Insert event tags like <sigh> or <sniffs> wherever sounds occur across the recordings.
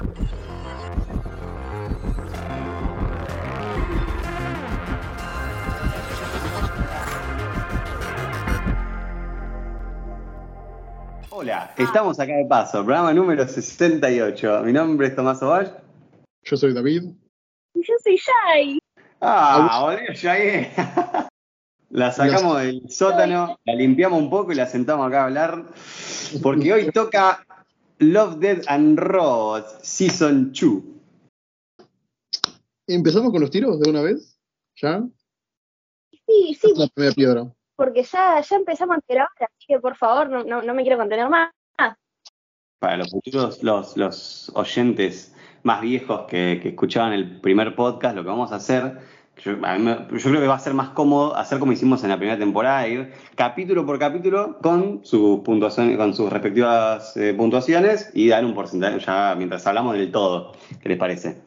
Hola, estamos acá de paso, programa número 68. Mi nombre es Tomás Oval. Yo soy David. Y yo soy Shai. Ah, volvió Shai. <laughs> La sacamos del sótano, la limpiamos un poco y la sentamos acá a hablar. Porque hoy toca Love, Dead and Robots Season 2. ¿Empezamos con los tiros de una vez? ¿Ya? Sí, sí, La primera piedra. porque ya, ya empezamos a grabar, así que por favor, no, no, no me quiero contener más. Para los futuros, los, los oyentes más viejos que, que escuchaban el primer podcast, lo que vamos a hacer, yo, a mí me- yo creo que va a ser más cómodo hacer como hicimos en la primera temporada, ir capítulo por capítulo con sus puntuaciones, con sus respectivas eh, puntuaciones y dar un porcentaje ya mientras hablamos del todo. ¿Qué les parece?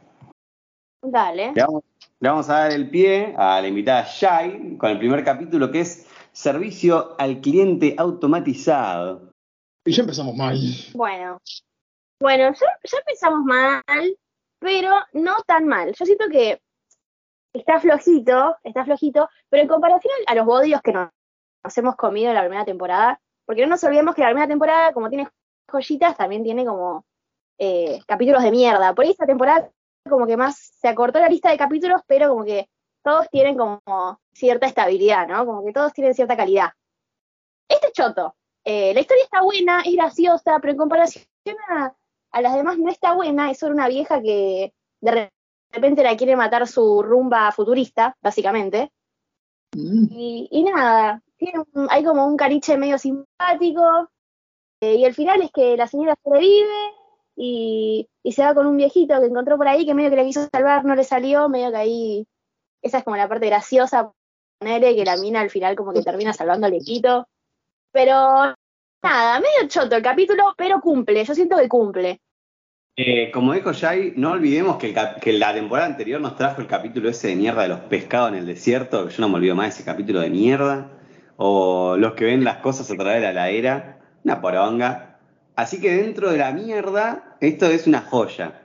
Dale. Le vamos, le vamos a dar el pie a la invitada Shai con el primer capítulo que es Servicio al cliente automatizado. Y ya empezamos mal. Bueno. Bueno, ya, ya empezamos mal, pero no tan mal. Yo siento que está flojito, está flojito, pero en comparación a los bodios que nos, hemos comido en la primera temporada, porque no nos olvidemos que la primera temporada, como tiene joyitas, también tiene como eh, capítulos de mierda. Por ahí esta temporada como que más se acortó la lista de capítulos, pero como que todos tienen como cierta estabilidad, ¿no? Como que todos tienen cierta calidad. Este es choto. Eh, la historia está buena, es graciosa, pero en comparación a, a las demás no está buena. Es sobre una vieja que de repente la quiere matar su rumba futurista, básicamente. Mm. Y, y nada, tiene un- hay como un cariche medio simpático. eh, y el final es que la señora sobrevive y, y se va con un viejito que encontró por ahí que medio que le quiso salvar, no le salió, medio que ahí. Esa es como la parte graciosa, que la mina al final como que termina salvando al viejito. Pero nada, medio choto el capítulo, pero cumple, yo siento que cumple. Eh, como dijo Jai, no olvidemos que, el cap- que la temporada anterior nos trajo el capítulo ese de mierda de los pescados en el desierto, que yo no me olvido más de ese capítulo de mierda. O los que ven las cosas a través de la heladera, una poronga. Así que dentro de la mierda, esto es una joya.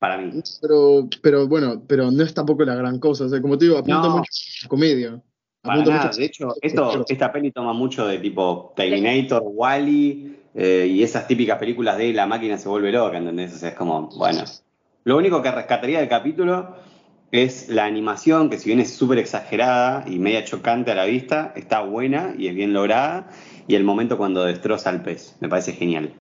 Para mí. Pero, pero bueno, pero no es tampoco la gran cosa. O sea, como te digo, apunta No. mucho a comedia. Para nada. mucho De hecho, esto, esta peli toma mucho de tipo Terminator, Wally y esas típicas películas de la máquina se vuelve loca, ¿entendés? O sea, es como, bueno. Lo único que rescataría del capítulo es la animación, que si bien es súper exagerada y media chocante a la vista, está buena y es bien lograda. Y el momento cuando destroza al pez, me parece genial.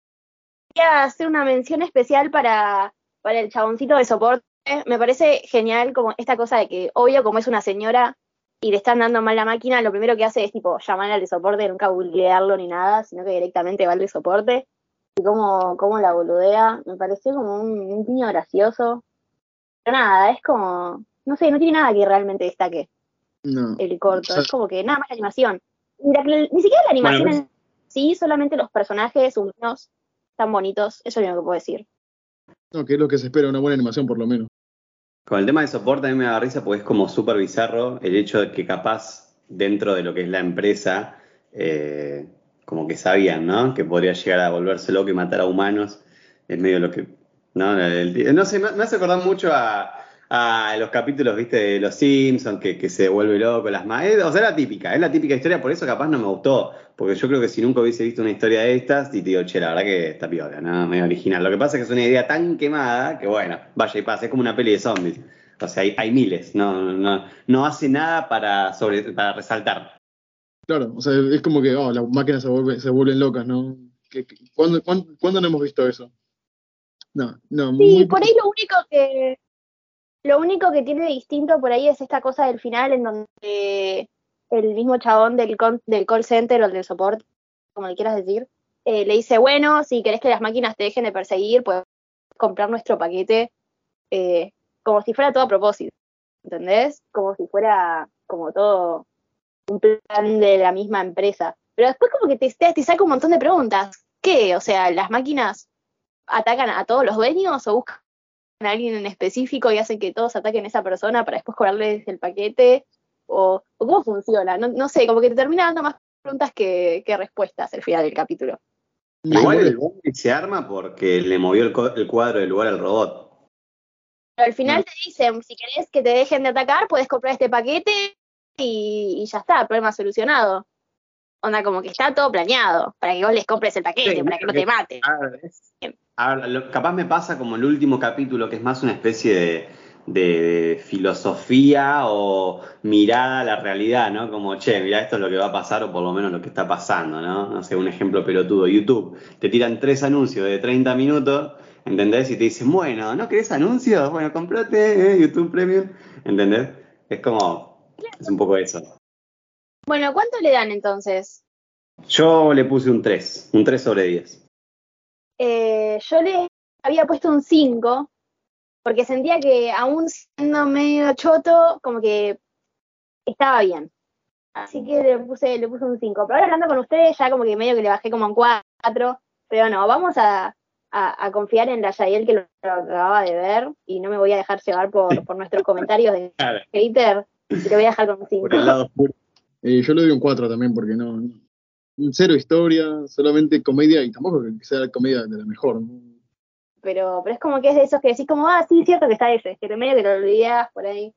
Quería hacer una mención especial para, para el chaboncito de soporte. Me parece genial como esta cosa de que, obvio, como es una señora y le están dando mal la máquina, lo primero que hace es tipo llamar al de soporte, nunca googlearlo ni nada, sino que directamente va al de soporte. Y cómo, cómo la boludea, me pareció como un, un piño gracioso. Pero nada, es como, no sé, no tiene nada que realmente destaque No. el corto, O sea- es como que nada más la animación. Ni, la- ni siquiera la animación Bueno, en sí, solamente los personajes humanos tan bonitos, eso es lo único que puedo decir. No, que es lo que se espera, una buena animación por lo menos. Con el tema de soporte a mí me da risa porque es como súper bizarro el hecho de que capaz dentro de lo que es la empresa, eh, como que sabían, ¿no? Que podría llegar a volverse loco y matar a humanos. Es medio lo que... No, no sé, me me hace mucho a, a los capítulos, viste, de Los Simpsons, que, que se vuelve loco las más. O sea, es la típica, es la típica historia, por eso capaz no me gustó. Porque yo creo que si nunca hubiese visto una historia de estas, y te digo, che, la verdad que está piola, ¿no? Medio original. Lo que pasa es que es una idea tan quemada que, bueno, vaya y pasa, es como una peli de zombies. O sea, hay, hay miles, no, no, no hace nada para, sobre, para resaltar. Claro, o sea, es como que oh, las máquinas se, vuelve- se vuelven locas, ¿no? ¿Qué- qué- ¿Cuándo, cuándo, cuándo no hemos visto eso? No, no, Sí, muy por ahí lo único que lo único que tiene distinto por ahí es esta cosa del final en donde el mismo chabón del, con- del call center o del soporte, como le quieras decir, eh, le dice, bueno, si querés que las máquinas te dejen de perseguir, puedes comprar nuestro paquete eh, como si fuera todo a propósito, ¿entendés? Como si fuera como todo un plan de la misma empresa. Pero después como que te, te saca un montón de preguntas. ¿Qué? O sea, las máquinas atacan a todos los dueños o buscan a alguien en específico y hacen que todos ataquen a esa persona para después cobrarles el paquete? ¿O, o cómo funciona? No, no sé, como que te termina dando más preguntas que, que respuestas al final del capítulo. Igual el bondi se arma porque le movió el, cuadro del lugar al robot. Pero al final te dicen, si querés que te dejen de atacar, puedes comprar este paquete y, y ya está, problema solucionado. Onda, como que está todo planeado para que vos les compres el paquete, Sí, para que no te maten. A ver, lo- capaz me pasa como el último capítulo, que es más una especie de, de filosofía o mirada a la realidad, ¿no? Como, che, mira, esto es lo que va a pasar o por lo menos lo que está pasando, ¿no? No sé, un ejemplo pelotudo. YouTube, te tiran tres anuncios de 30 minutos, ¿entendés? Y te dicen, bueno, ¿no querés anuncios? Bueno, comprate eh, YouTube Premium, ¿entendés? Es como, es un poco eso. Bueno, ¿cuánto le dan entonces? Yo le puse un 3, un 3 sobre 10. Eh, yo le había puesto un 5, porque sentía que aún siendo medio choto, como que estaba bien. Así que le puse, le puse un 5. Pero ahora hablando con ustedes, ya como que medio que le bajé como un 4. Pero no, vamos a, a- a confiar en la Yael que lo, lo acababa de ver y no me voy a dejar llevar por, por nuestros comentarios de y te voy a dejar con un 5. por el lado oscuro. Eh, yo le doy un 4 también porque no- Cero historia, solamente comedia y tampoco que sea comedia de la mejor. ¿no? Pero, pero es como que es de esos que decís como, ah, sí, cierto que está ese, que te medio que te lo olvidás por ahí.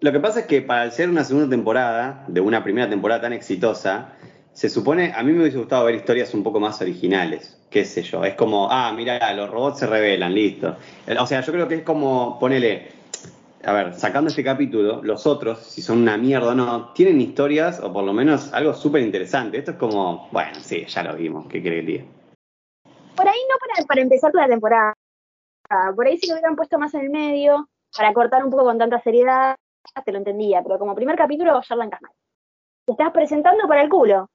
Lo que pasa es que para ser una segunda temporada, de una primera temporada tan exitosa, se supone, a mí me hubiese gustado ver historias un poco más originales, qué sé yo, es como, ah, mira, los robots se revelan, listo. O sea, yo creo que es como, ponele, a ver, sacando este capítulo, los otros, si son una mierda o no, tienen historias o por lo menos algo súper interesante. Esto es como, bueno, sí, ya lo vimos, ¿qué quiere que diga? Por ahí no para, para empezar la temporada. Por ahí si lo hubieran puesto más en el medio, para cortar un poco con tanta seriedad, te lo entendía. Pero como primer capítulo, ya arrancas mal. Te estás presentando para el culo.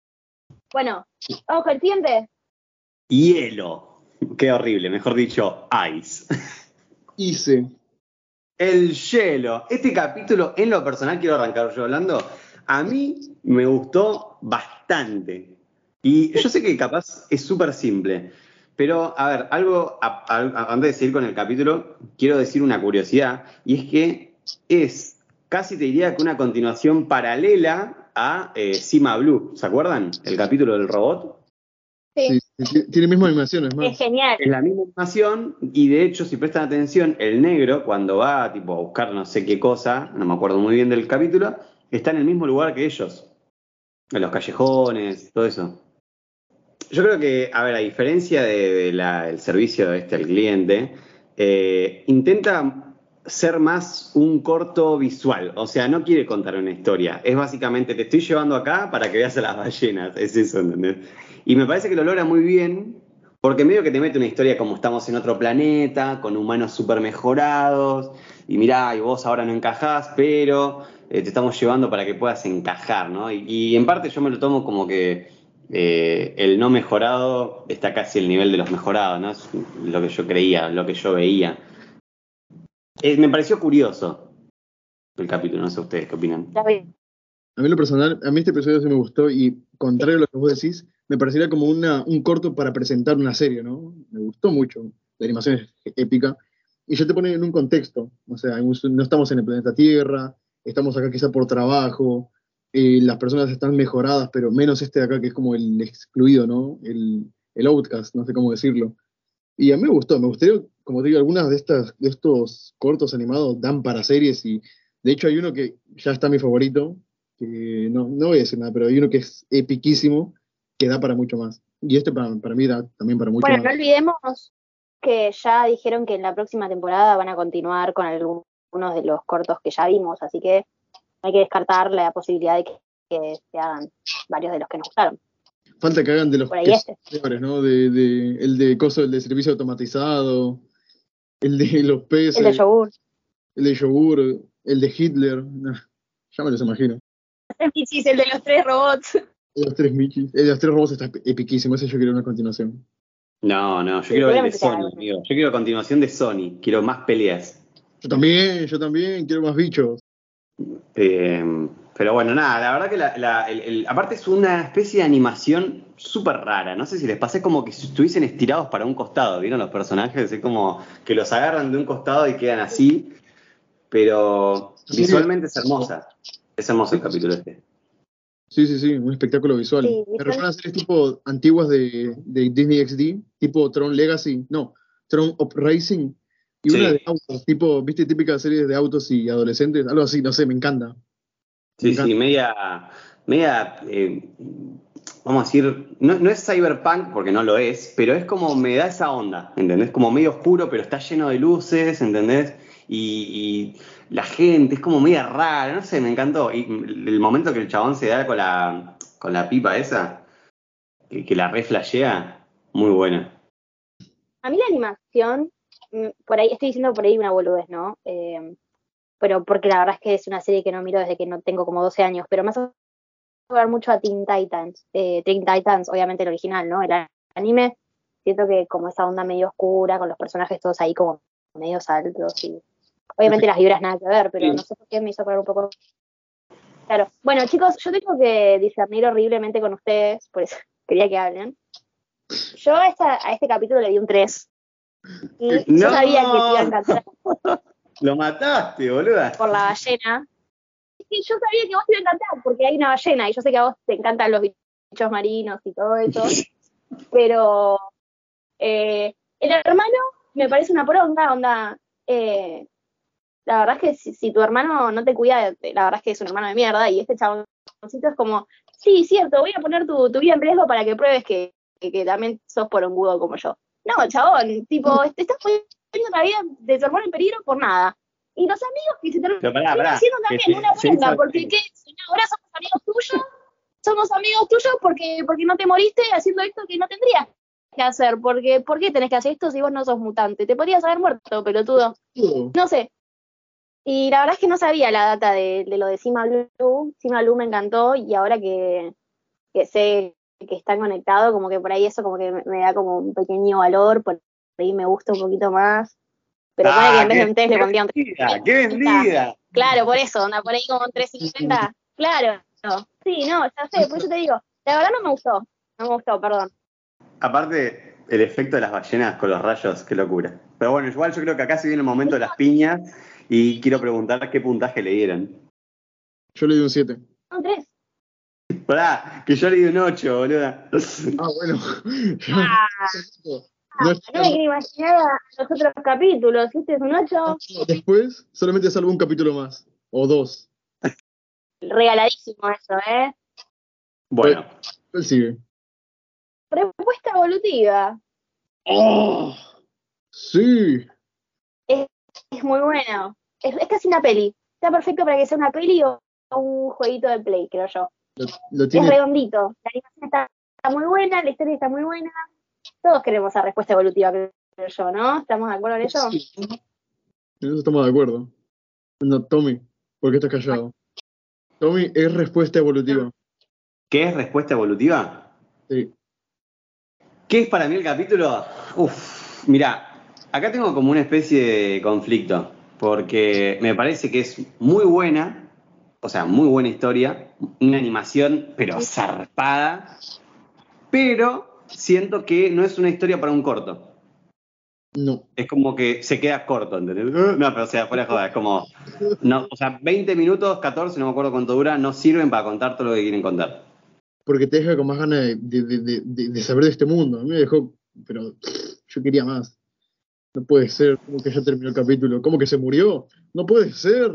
Bueno, con el siguiente. Hielo. Qué horrible, mejor dicho, ice. Hice. El hielo. Este capítulo, en lo personal, quiero arrancar yo hablando. A mí me gustó bastante. Y yo sé que capaz es súper simple. Pero, a ver, algo, a- a- antes de seguir con el capítulo, quiero decir una curiosidad. Y es que es, casi te diría que una continuación paralela a eh, Cima Blue. ¿Se acuerdan? El capítulo del robot. Sí, tiene mismas animaciones, es más. genial. Es la misma animación y de hecho, si prestan atención, el negro cuando va tipo, a buscar no sé qué cosa, no me acuerdo muy bien del capítulo, está en el mismo lugar que ellos. En los callejones, todo eso. Yo creo que, a ver, a diferencia de- de la- del servicio este al cliente, eh, intenta ser más un corto visual. O sea, no quiere contar una historia. Es básicamente, te estoy llevando acá para que veas a las ballenas. Es eso, ¿entendés? Y me parece que lo logra muy bien, porque medio que te mete una historia como estamos en otro planeta, con humanos súper mejorados, y mirá, y vos ahora no encajás, pero eh, te estamos llevando para que puedas encajar, ¿no? Y, y en parte yo me lo tomo como que eh, el no mejorado está casi al nivel de los mejorados, ¿no? Es lo que yo creía, lo que yo veía. Eh, me pareció curioso el capítulo, no sé ustedes qué opinan. A mí lo personal, a mí este episodio sí me gustó y contrario a lo que vos decís, me parecería como una, un corto para presentar una serie, ¿no? Me gustó mucho. La animación es épica y ya te pone en un contexto. O sea, no estamos en el planeta Tierra, estamos acá quizá por trabajo, eh, las personas están mejoradas, pero menos este de acá que es como el excluido, ¿no? El, el outcast, no sé cómo decirlo. Y a mí me gustó, me gustaría, como te digo, algunas de, estas, de estos cortos animados dan para series y de hecho hay uno que ya está mi favorito, que no, no voy a decir nada, pero hay uno que es epiquísimo, que da para mucho más. Y este para, para mí da también para mucho Bueno, no más. olvidemos que ya dijeron que en la próxima temporada van a continuar con algunos de los cortos que ya vimos, así que hay que descartar la posibilidad de que, que se hagan varios de los que nos gustaron. Falta que hagan de los Por ahí que este. peores, ¿no? De, de, el de coso, el de servicio automatizado, el de los peces, El de yogur. el de yogur, el de Hitler, <laughs> ya me los imagino. Sí, el de los tres robots. El de los tres Michis, el de los tres robots está epiquísimo, ese yo quiero una continuación. No, no, yo Sí, quiero ver el de Sony, amigo. Yo quiero continuación de Sony, quiero más peleas. Yo también, yo también, quiero más bichos. Eh, pero bueno, nada, la verdad que la, la- el- el- aparte es una especie de animación súper rara. No sé si les pasé como que estuviesen estirados para un costado, ¿vieron los personajes? Es como que los agarran de un costado y quedan así. Pero Sí. visualmente es hermosa. Es hermoso el capítulo este. Sí, sí, sí, un espectáculo visual. Sí, Me refiero a series tipo antiguas de, de Disney XD, tipo Tron Legacy, no, Tron Uprising, y Sí. una de autos, tipo, viste, típica serie de autos y adolescentes, algo así, no sé, me encanta. Sí, Me sí, media, media eh, vamos a decir, no, no es cyberpunk porque no lo es, pero es como me da esa onda, ¿entendés? Como medio oscuro, pero está lleno de luces, ¿entendés? Y, y la gente es como media rara, no sé, me encantó. Y el momento que el chabón se da con la, con la pipa esa, que, que la reflashea, muy buena. A mí la animación, mm, por ahí, estoy diciendo por ahí una boludez, ¿no? Eh, pero porque la verdad es que es una serie que no miro desde que no tengo como 12 años, pero me hace jugar mucho a Teen Titans. Eh, Teen Titans, obviamente el original, ¿no? El anime, siento que como esa onda medio oscura, con los personajes todos ahí como medio altos y obviamente las vibras nada que ver, pero Sí. no sé por qué me hizo acordar un poco. Claro. Bueno, chicos, yo tengo que discernir horriblemente con ustedes, por eso <laughs> quería que hablen. Yo a, esta- a este capítulo le di un 3. Y yo ¡No! sabía que te iba a encantar <laughs> Lo mataste, boluda. por la ballena. Que yo sabía que vos te iba a encantar porque hay una ballena y yo sé que a vos te encantan los bichos marinos y todo eso. <laughs> pero eh, el hermano me parece una poronga, onda. eh, la verdad es que si, si tu hermano no te cuida, la verdad es que es un hermano de mierda y este chaboncito es como, sí, cierto, voy a poner tu, tu vida en riesgo para que pruebes que, que, que también sos porongudo como yo. No, chabón, tipo, te estás poniendo la vida de tu hermano en peligro por nada. Y los amigos que se terminan pará, pará. haciendo también una hizo- porque ¿qué? ahora somos amigos tuyos, somos amigos tuyos porque, porque no te moriste haciendo esto que no tendrías que hacer, porque ¿por qué tenés que hacer esto si vos no sos mutante? Te podrías haber muerto, pelotudo. Todo. No sé. Y la verdad es que no sabía la data de, de lo de Cima Blue. Cima Blue me encantó y ahora que, que sé que están conectados, como que por ahí eso como que me, me da como un pequeño valor, por ahí me gusta un poquito más. Pero Ah, pone que en vez de un test le qué pondría un ¡Qué vendida! Claro, por eso, anda por ahí como un 350. Claro. Sí, no, ya sé, por eso te digo. La verdad no me gustó. No me gustó, perdón. Aparte, el efecto de las ballenas con los rayos, qué locura. Pero bueno, igual yo creo que acá se viene el momento de las piñas y quiero preguntar qué puntaje le dieron. Yo le di un 7. Un 3. Pará, que yo le di un 8, boluda. Ah, bueno. Ah, <laughs> No es- no me quiero imaginar a los otros capítulos. Este es un 8. Después, solamente salvo un capítulo más. O dos. Regaladísimo eso, ¿eh? Bueno, ¿Cuál sigue? Respuesta evolutiva. ¡Oh! Sí. Es muy bueno. Es, es casi una peli. Está perfecto para que sea una peli o un jueguito de play, creo yo. Lo, lo Es redondito. La animación está, está muy buena, la historia está muy buena. Todos queremos esa respuesta evolutiva, creo yo, ¿no? ¿Estamos de acuerdo en ello? Sí. En eso estamos de acuerdo. No, Tommy, ¿por qué estás callado? Tommy es respuesta evolutiva. ¿qué es respuesta evolutiva? Sí. ¿Qué es para mí el capítulo? Uf, mirá, acá tengo como una especie de conflicto, porque me parece que es muy buena, o sea, muy buena historia, una animación, pero zarpada, pero siento que no es una historia para un corto. No. Es como que se queda corto, ¿entendés? No, pero o sea, fuera de joda, es como, no, o sea, 20 minutos, 14, no me acuerdo cuánto dura, no sirven para contar todo lo que quieren contar. Porque te deja con más ganas de, de- de- de- de saber de este mundo. A mí me dejó, pero yo quería más. No puede ser, como que ya terminó el capítulo. ¿Cómo que se murió? No puede ser.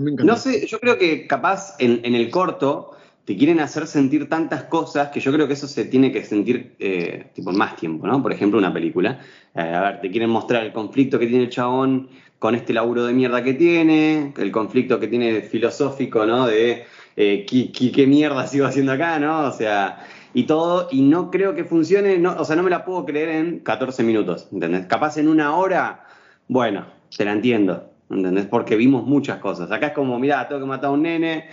Me. No sé, yo creo que capaz en, en el corto te quieren hacer sentir tantas cosas que yo creo que eso se tiene que sentir eh, tipo más tiempo, ¿no? Por ejemplo, una película. Eh, a ver, te quieren mostrar el conflicto que tiene el chabón con este laburo de mierda que tiene, el conflicto que tiene filosófico, ¿no? De eh, ¿qué, qué, qué mierda sigo haciendo acá, ¿no? O sea, y todo, y no creo que funcione, no, o sea, no me la puedo creer en 14 minutos, ¿entendés? Capaz en una hora, bueno, te la entiendo, ¿entendés? Porque vimos muchas cosas. Acá es como, mira, tengo que matar a un nene,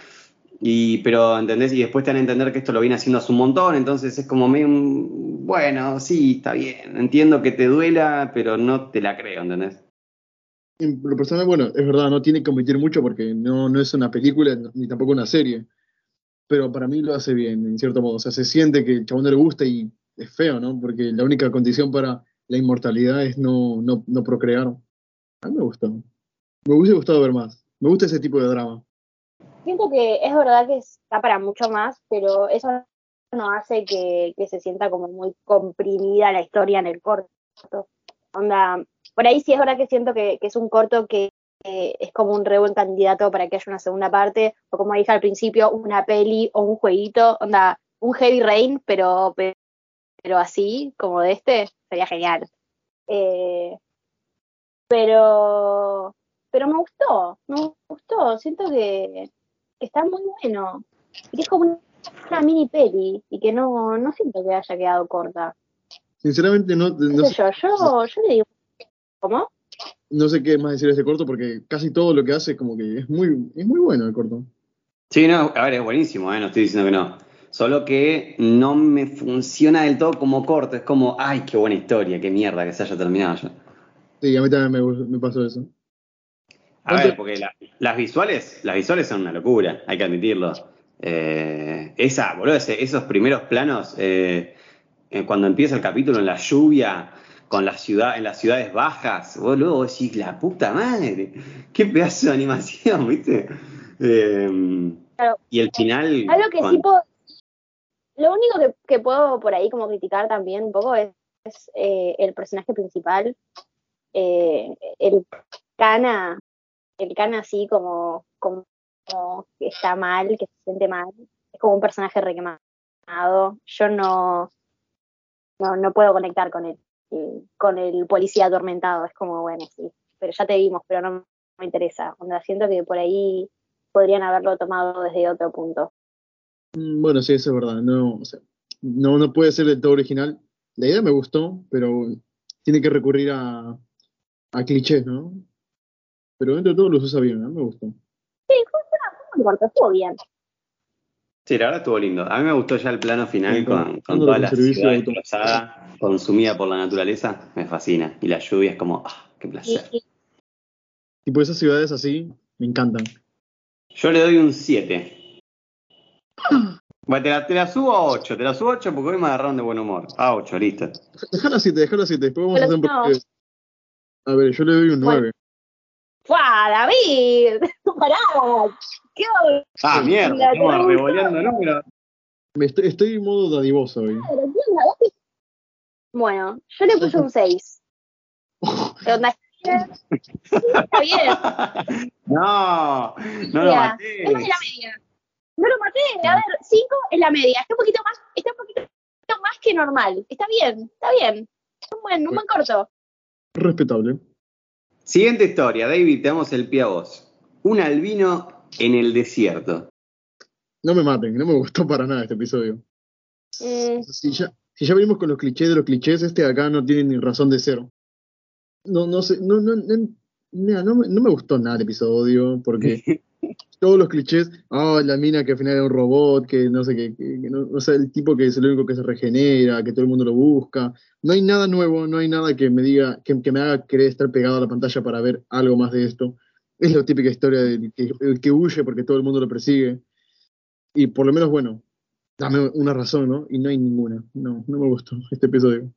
y, pero, ¿entendés? Y después te van a entender que esto lo viene haciendo hace un montón, entonces es como medio, bueno, sí, está bien, entiendo que te duela, pero no te la creo, ¿entendés? En lo personal, bueno, es verdad, no tiene que omitir mucho porque no, no es una película ni tampoco una serie. Pero para mí lo hace bien, en cierto modo. O sea, se siente que el chabón no le gusta y es feo, ¿no? Porque la única condición para la inmortalidad es no, no, no procrear. A mí me gustó. Me hubiese gustado ver más. Me gusta ese tipo de drama. siento que es verdad que está para mucho más, pero eso no hace que, se sienta como muy comprimida la historia en el corto. Onda, por ahí sí es verdad que siento que, es un corto que es como un re buen candidato para que haya una segunda parte, o como dije al principio, una peli o un jueguito, onda, un Heavy Rain, pero, pero, así, como de este, sería genial. Eh, pero, pero me gustó, me gustó, siento que, está muy bueno, y que es como una, mini peli, y que no, no siento que haya quedado corta. Sinceramente no, no sé, yo, yo, yo le digo, ¿cómo? No sé qué más decir de este corto porque casi todo lo que hace es como que es muy, es muy bueno el corto. Sí, no, a ver, es buenísimo, ¿eh? no estoy diciendo que no. Solo que no me funciona del todo como corto. Es como, ay, qué buena historia, qué mierda que se haya terminado ya. Sí, a mí también me, pasó eso. A ver, porque las visuales, las visuales son una locura, hay que admitirlo. Eh, esa, boludo, esos primeros planos, eh, eh, cuando empieza el capítulo en la lluvia, con la ciudad, en las ciudades bajas, vos decís, la puta madre, qué pedazo de animación, <laughs> ¿viste? y el final. Algo que sí puedo lo único que, puedo por ahí como criticar también un poco es, eh, el personaje principal, eh, el cana, el cana así como, como, que está mal, que se siente mal, es como un personaje requemado. Yo no, no, no puedo conectar con él, con el policía atormentado, es como, bueno, sí, pero ya te vimos, pero no me interesa. siento que por ahí podrían haberlo tomado desde otro punto. Mm, bueno, sí, eso es verdad. No, no, no puede ser del todo original. La idea me gustó, pero tiene que recurrir a, a clichés, ¿no? Pero dentro de todo los usa bien, ¿no? Me gustó. Sí, fue, estuvo bien. Sí, la verdad estuvo lindo. A mí me gustó ya el plano final con, con toda la ciudad destrozada, consumida por la naturaleza. Me fascina. Y la lluvia es como, ¡ah, qué placer! Y por esas ciudades así, me encantan. Yo le doy un 7. <clears throat> Bueno, te la, subo a 8, te la subo a 8 porque hoy me agarraron de buen humor. A 8, listo. Déjala a 7, déjala a 7, después vamos a hacer un poquito. A ver, yo le doy un 9. ¡Fua, David! ¡Pará! ¿Qué Ah, mierda, estamos revoleando números. Estoy, estoy en modo dadivoso hoy. Bueno, yo le puse un 6. <laughs> Está bien. <laughs> No, no lo maté. Es la media. No lo maté. A ver, 5 es la media. Está un poquito más, está un poquito más que normal. Está bien, está bien. Un buen, un buen corto. Respetable. Siguiente historia, David, te damos el pie a vos. Un albino en el desierto. No me maten, no me gustó para nada este episodio. Mm. Si, ya, si ya venimos con los clichés de los clichés, este acá no tiene ni razón de cero. No, no sé, no, no, no, no, no me gustó nada el episodio, porque <laughs> todos los clichés, ah, la mina que al final era un robot, que no sé qué, no, o sea, el tipo que es el único que se regenera, que todo el mundo lo busca. No hay nada nuevo, no hay nada que me diga, que, me haga querer estar pegado a la pantalla para ver algo más de esto. Es la típica historia del que, huye porque todo el mundo lo persigue. Y por lo menos, bueno, dame una razón, ¿no? Y no hay ninguna. No, no me gustó este episodio.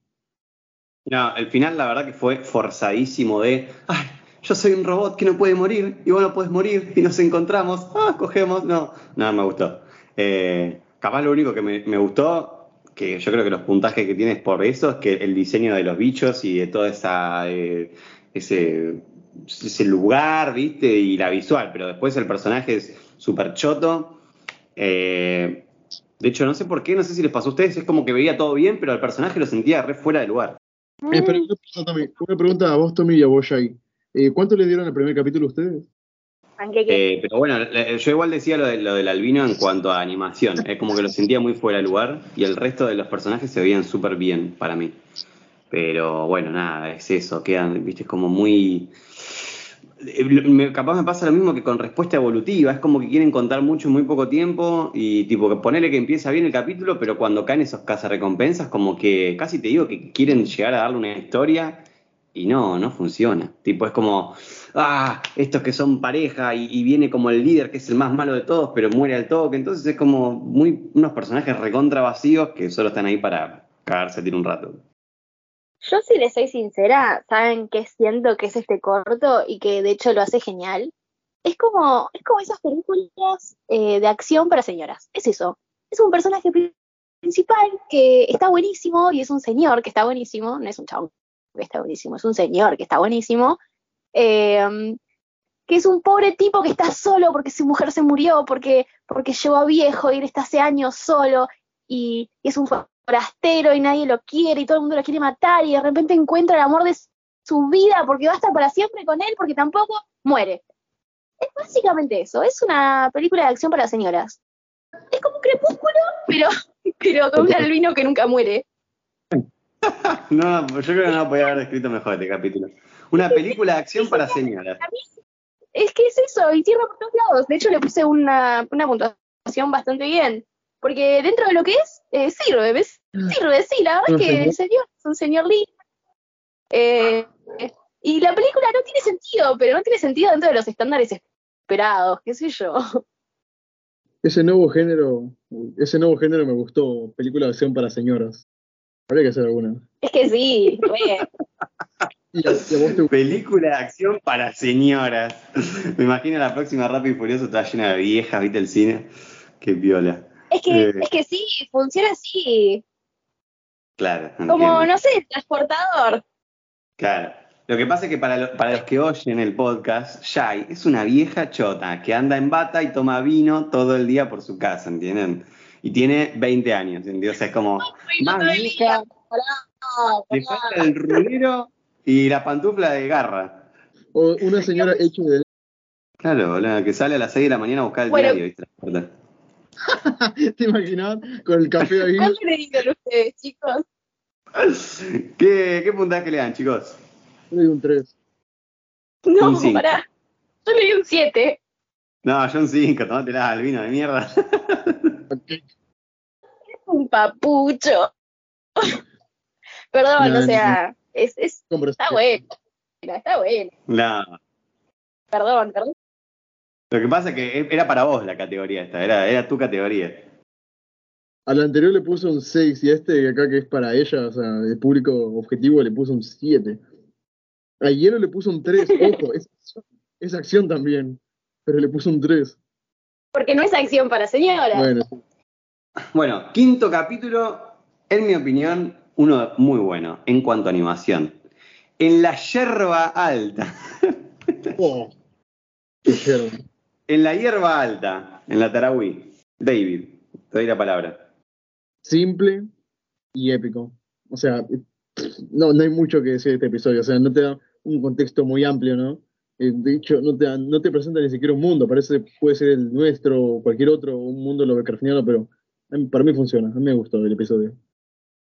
No, el final la verdad que fue forzadísimo de, ay, yo soy un robot que no puede morir y vos no puedes morir y nos encontramos, ah, cogemos, no, nada me gustó. Eh, capaz lo único que me, gustó, que yo creo que los puntajes que tienes por eso, es que el diseño de los bichos y de toda esa eh, ese, ese lugar, viste, y la visual, pero después el personaje es súper choto. Eh, de hecho, no sé por qué, no sé si les pasó a ustedes, es como que veía todo bien, pero el personaje lo sentía re fuera de lugar. una pregunta a vos, Tommy, y a vos, Jay. Eh, ¿Cuánto le dieron al primer capítulo ustedes? Eh, pero bueno, yo igual decía lo, de, lo del albino en cuanto a animación. Es como que lo sentía muy fuera de lugar y el resto de los personajes se veían súper bien para mí. Pero bueno, nada, es eso, quedan, viste, como muy... Eh, capaz me pasa lo mismo que con respuesta evolutiva, es como que quieren contar mucho en muy poco tiempo y tipo que ponerle que empieza bien el capítulo, pero cuando caen esos cazarrecompensas, como que casi te digo que quieren llegar a darle una historia y no, no funciona. Tipo, es como, ah, estos que son pareja y, viene como el líder que es el más malo de todos, pero muere al toque. Entonces es como muy unos personajes recontra vacíos que solo están ahí para cagarse tiene un rato. Yo si les soy sincera, saben que siento que es este corto y que de hecho lo hace genial. es como, es como esas películas eh, de acción para señoras. Es eso. Es un personaje principal que está buenísimo y es un señor que está buenísimo, no es un chabón que está buenísimo, es un señor que está buenísimo, eh, que es un pobre tipo que está solo porque su mujer se murió, porque, porque llegó viejo y él está hace años solo y, es un forastero y nadie lo quiere y todo el mundo lo quiere matar y de repente encuentra el amor de su vida porque va a estar para siempre con él porque tampoco muere. Es básicamente eso, es una película de acción para señoras. Es como un crepúsculo, pero, <laughs> pero con un albino que nunca muere. <laughs> no, yo creo que no podía haber escrito mejor este capítulo. Una película de acción para señoras. Es que es eso, y cierra por todos lados. De hecho, le puse una, una puntuación bastante bien. Porque dentro de lo que es, eh, sirve, ¿ves? Sirve, sí, la verdad es que el señor es un señor lindo. Eh, y la película no tiene sentido, pero no tiene sentido dentro de los estándares esperados, qué sé yo. Ese nuevo género, ese nuevo género me gustó, película de acción para señoras. Habría que hacer alguna. Es que sí, <laughs> Película de acción para señoras. <laughs> Me imagino la próxima Rápido y Furioso está llena de viejas, ¿viste el cine? Qué viola. Es que, eh. es que sí, funciona así. Claro. Como, no sé, transportador. Claro. Lo que pasa es que para, para los que oyen el podcast, Shai es una vieja chota que anda en bata y toma vino todo el día por su casa, ¿entienden? Y tiene 20 años, ¿entiendes? O sea, es como más vieja, le falta el rulero y la pantufla de garra. O una señora hecha de... Claro, que sale a las 6 de la mañana a buscar el diario, ¿viste? <laughs> ¿Te imaginas? Con el café ahí. ¿Cuánto le dicen ustedes, chicos? ¿Qué, ¿Qué puntaje le dan, chicos? Yo le di un 3. No, un pará. Yo le di un 7. No, yo un 5, tomátela al vino de mierda. un papucho. Perdón, no, o sea, es, es está bueno. Está bueno. No. Perdón, perdón. Lo que pasa es que era para vos la categoría esta, era, era tu categoría. Al anterior le puso un 6 y a este acá que es para ella, o sea, el público objetivo le puso un 7. A Hielo le puso un 3, <laughs> ojo, es, acción también, pero le puso un 3. Porque no es acción para señora. Bueno. bueno, quinto capítulo, en mi opinión, uno muy bueno en cuanto a animación. En la yerba alta. Oh, en la hierba alta, en la Tarahui. David, te doy la palabra. Simple y épico. O sea, no, no hay mucho que decir de este episodio. O sea, no te da un contexto muy amplio, ¿no? Eh, de hecho, no te, no te presenta ni siquiera un mundo. Parece puede ser el nuestro o cualquier otro, un mundo lovecraftiano, pero para mí funciona. A mí me gustó el episodio.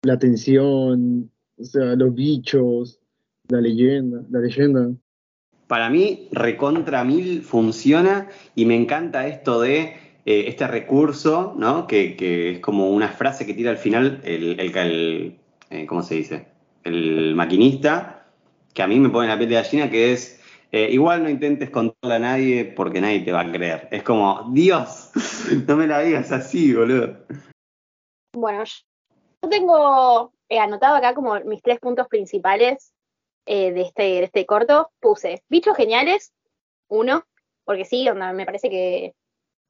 La tensión, o sea, los bichos, la leyenda, la leyenda para mí, recontra mil funciona y me encanta esto de eh, este recurso, ¿no? Que, es como una frase que tira al final el, eh, ¿cómo se dice? El maquinista, que a mí me pone la piel de gallina, que es, eh, igual no intentes contarle a nadie porque nadie te va a creer. Es como, Dios, <laughs> no me la digas así, boludo. Bueno, yo tengo anotado acá como mis tres puntos principales eh, de, este, este corto, puse bichos geniales, uno, porque sí, me parece que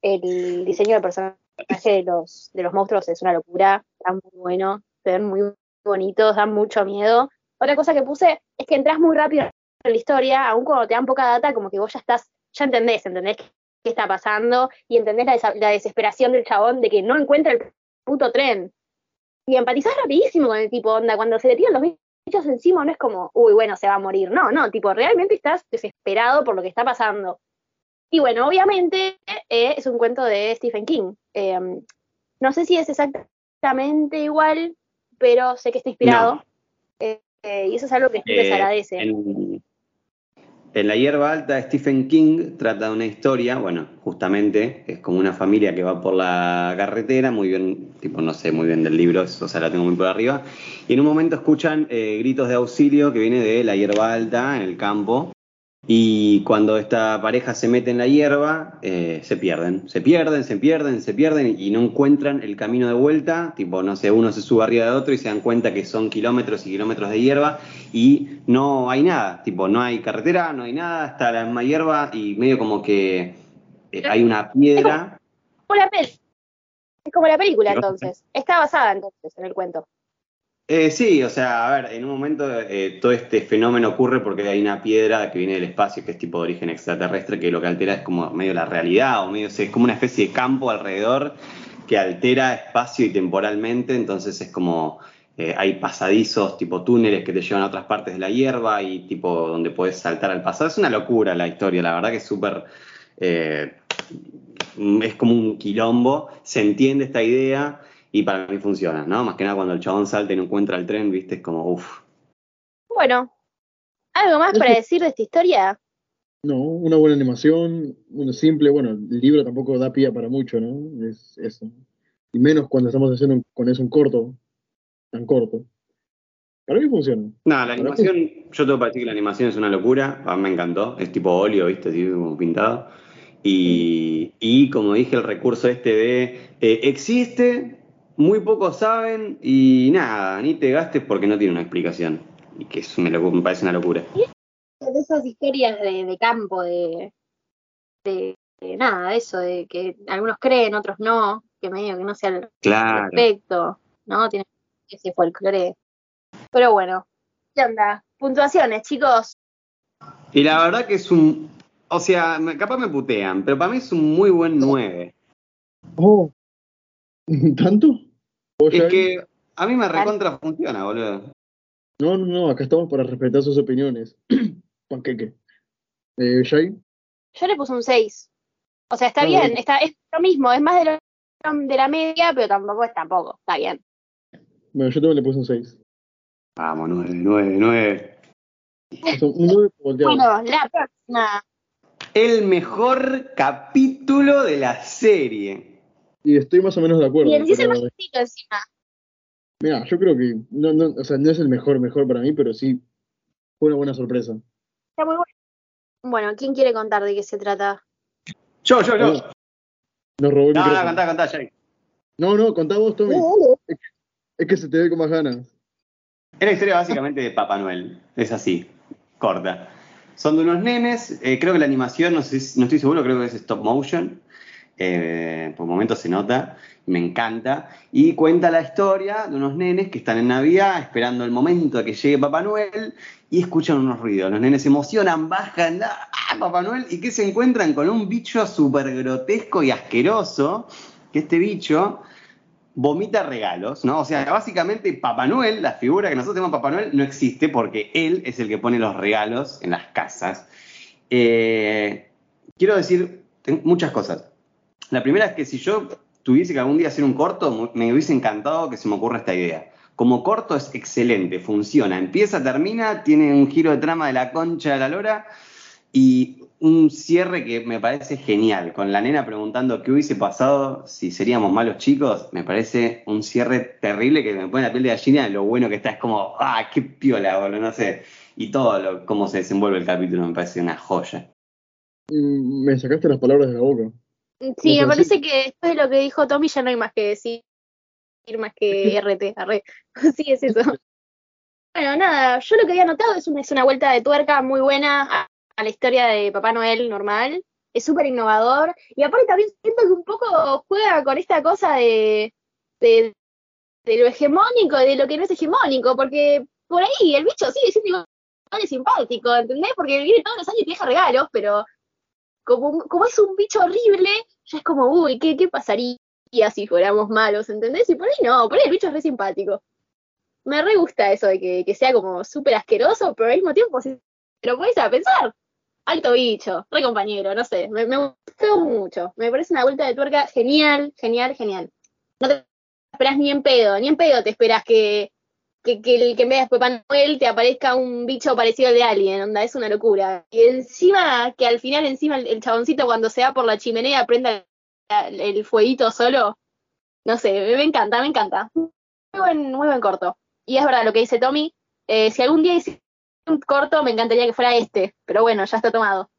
el diseño del personaje de los, de los monstruos es una locura, está muy bueno, se ven muy bonitos, dan mucho miedo. Otra cosa que puse es que entras muy rápido en la historia, aun cuando te dan poca data, como que vos ya estás, ya entendés, entendés qué está pasando y entendés la, la desesperación del chabón de que no encuentra el puto tren. Y empatizás rapidísimo con el tipo, onda, cuando se le tiran los bichos encima no es como, uy, bueno, se va a morir. No, no, tipo, realmente estás desesperado por lo que está pasando. Y bueno, obviamente eh, es un cuento de Stephen King. Em, no sé si es exactamente igual, pero sé que está inspirado. Eh, eh, y eso es algo que se agradece. En la hierba alta, Stephen King trata de una historia, bueno, justamente es como una familia que va por la carretera, muy bien, tipo, no sé muy bien del libro, o sea, la tengo muy por arriba, y en un momento escuchan eh, gritos de auxilio que viene de la hierba alta en el campo, Y cuando esta pareja se mete en la hierba, eh, se pierden, se pierden, se pierden, se pierden y no encuentran el camino de vuelta. Tipo, no sé, uno se sube arriba de otro y se dan cuenta que son kilómetros y kilómetros de hierba y no hay nada. Tipo, no hay carretera, no hay nada, está la misma hierba y medio como que eh, hay una piedra. Como la peli. Es como la película entonces. Está basada entonces en el cuento. Eh, sí, o sea, a ver, en un momento eh, todo este fenómeno ocurre porque hay una piedra que viene del espacio, que es tipo de origen extraterrestre, que lo que altera es como medio la realidad, o medio, es como una especie de campo alrededor que altera espacio y temporalmente, entonces es como eh, hay pasadizos, tipo túneles que te llevan a otras partes de la hierba y tipo donde puedes saltar al pasado. Es una locura la historia, la verdad que es súper... es como un quilombo, se entiende esta idea y para mí funciona, ¿no? Más que nada cuando el chabón salta y no encuentra el tren, viste, es como, uff. Bueno, ¿algo más para decir de esta historia? No, una buena animación, una simple, bueno, el libro tampoco da pie para mucho, ¿no? Es eso. Y menos cuando estamos haciendo con eso un corto, tan corto. Para mí funciona. No, la animación, yo tengo para decir que la animación es una locura, a mí me encantó, es tipo óleo, viste, así como pintado. Y, y como dije, el recurso este de eh, existe, muy pocos saben y nada, ni te gastes porque no tiene una explicación. Y que eso me, me parece una locura. De esas historias de, campo, de, de, nada, eso, de que algunos creen, otros no, que medio que no sea el claro. perfecto, ¿no? Tiene ese folclore. Pero bueno, ¿qué onda? Puntuaciones, chicos. Y la verdad que es un. O sea, capaz me putean, pero para mí es un muy buen 9. Oh, <laughs> ¿Tanto? Es que a mí me recontra funciona, boludo. No, no, no, acá estamos para respetar sus opiniones. <clears throat> Panqueque. Eh, Jay. Yo le puse un 6. O sea, está bien, está, es lo mismo, es más de, de la media, pero tampoco es tampoco, está bien. Bueno, yo también le puse un 6. Vamos, 9, 9, 9. bueno, la próxima. El mejor capítulo de la serie. Y estoy más o menos de acuerdo. Y el pero... más encima. Mira, yo creo que no, no, o sea, no es el mejor, mejor para mí, pero sí fue una buena sorpresa. Está muy bueno. Bueno, ¿quién quiere contar de qué se trata? Yo, yo, yo. Nos robó el no, no, contá, contá, Jay. No, no, contá vos, Tommy. Es, que, se te ve con más ganas. Es la historia básicamente de Papá Noel. Es así, corta. Son de unos nenes, eh, creo que la animación, no, sé, no estoy seguro, creo que es stop motion. Eh, por momentos se nota, me encanta, y cuenta la historia de unos nenes que están en Navidad esperando el momento de que llegue Papá Noel y escuchan unos ruidos. Los nenes se emocionan, bajan, ¡ah, Papá Noel! y que se encuentran con un bicho súper grotesco y asqueroso, que este bicho vomita regalos, ¿no? O sea, básicamente Papá Noel, la figura que nosotros tenemos Papá Noel, no existe porque él es el que pone los regalos en las casas. Eh, quiero decir muchas cosas. La primera es que si yo tuviese que algún día hacer un corto, me hubiese encantado que se me ocurra esta idea. Como corto es excelente, funciona, empieza, termina, tiene un giro de trama de la concha de la lora y un cierre que me parece genial, con la nena preguntando qué hubiese pasado si seríamos malos chicos, me parece un cierre terrible que me pone la piel de gallina, lo bueno que está es como, ah, qué piola, boludo, no sé, y todo lo, cómo se desenvuelve el capítulo me parece una joya. Mm, me sacaste las palabras de la boca. Sí, me parece que después de lo que dijo Tommy ya no hay más que decir, más que <laughs> RT. <laughs> sí, es eso. Bueno, nada, yo lo que había notado es una, es una vuelta de tuerca muy buena a, la historia de Papá Noel normal. Es súper innovador. Y aparte también siento que un poco juega con esta cosa de, de, de lo hegemónico y de lo que no es hegemónico, porque por ahí el bicho sigue siendo igual de simpático, ¿entendés? Porque viene todos los años y te deja regalos, pero como, como es un bicho horrible, ya es como, uy, ¿qué, qué pasaría si fuéramos malos? ¿Entendés? Y por ahí no, por ahí el bicho es re simpático. Me re gusta eso de que, sea como súper asqueroso, pero al mismo tiempo si lo puedes a pensar. Alto bicho, re compañero, no sé, me, me gustó mucho. Me parece una vuelta de tuerca genial, genial, genial. No te esperas ni en pedo, ni en pedo te esperas que, que, que, el, que en vez de Papá Noel te aparezca un bicho parecido al de Alien, onda, es una locura. Y encima, que al final encima el, chaboncito cuando se va por la chimenea prenda el, fueguito solo, no sé, me, encanta, me encanta. Muy buen, muy buen corto. Y es verdad lo que dice Tommy, eh, si algún día hicieran un corto, me encantaría que fuera este, pero bueno, ya está tomado.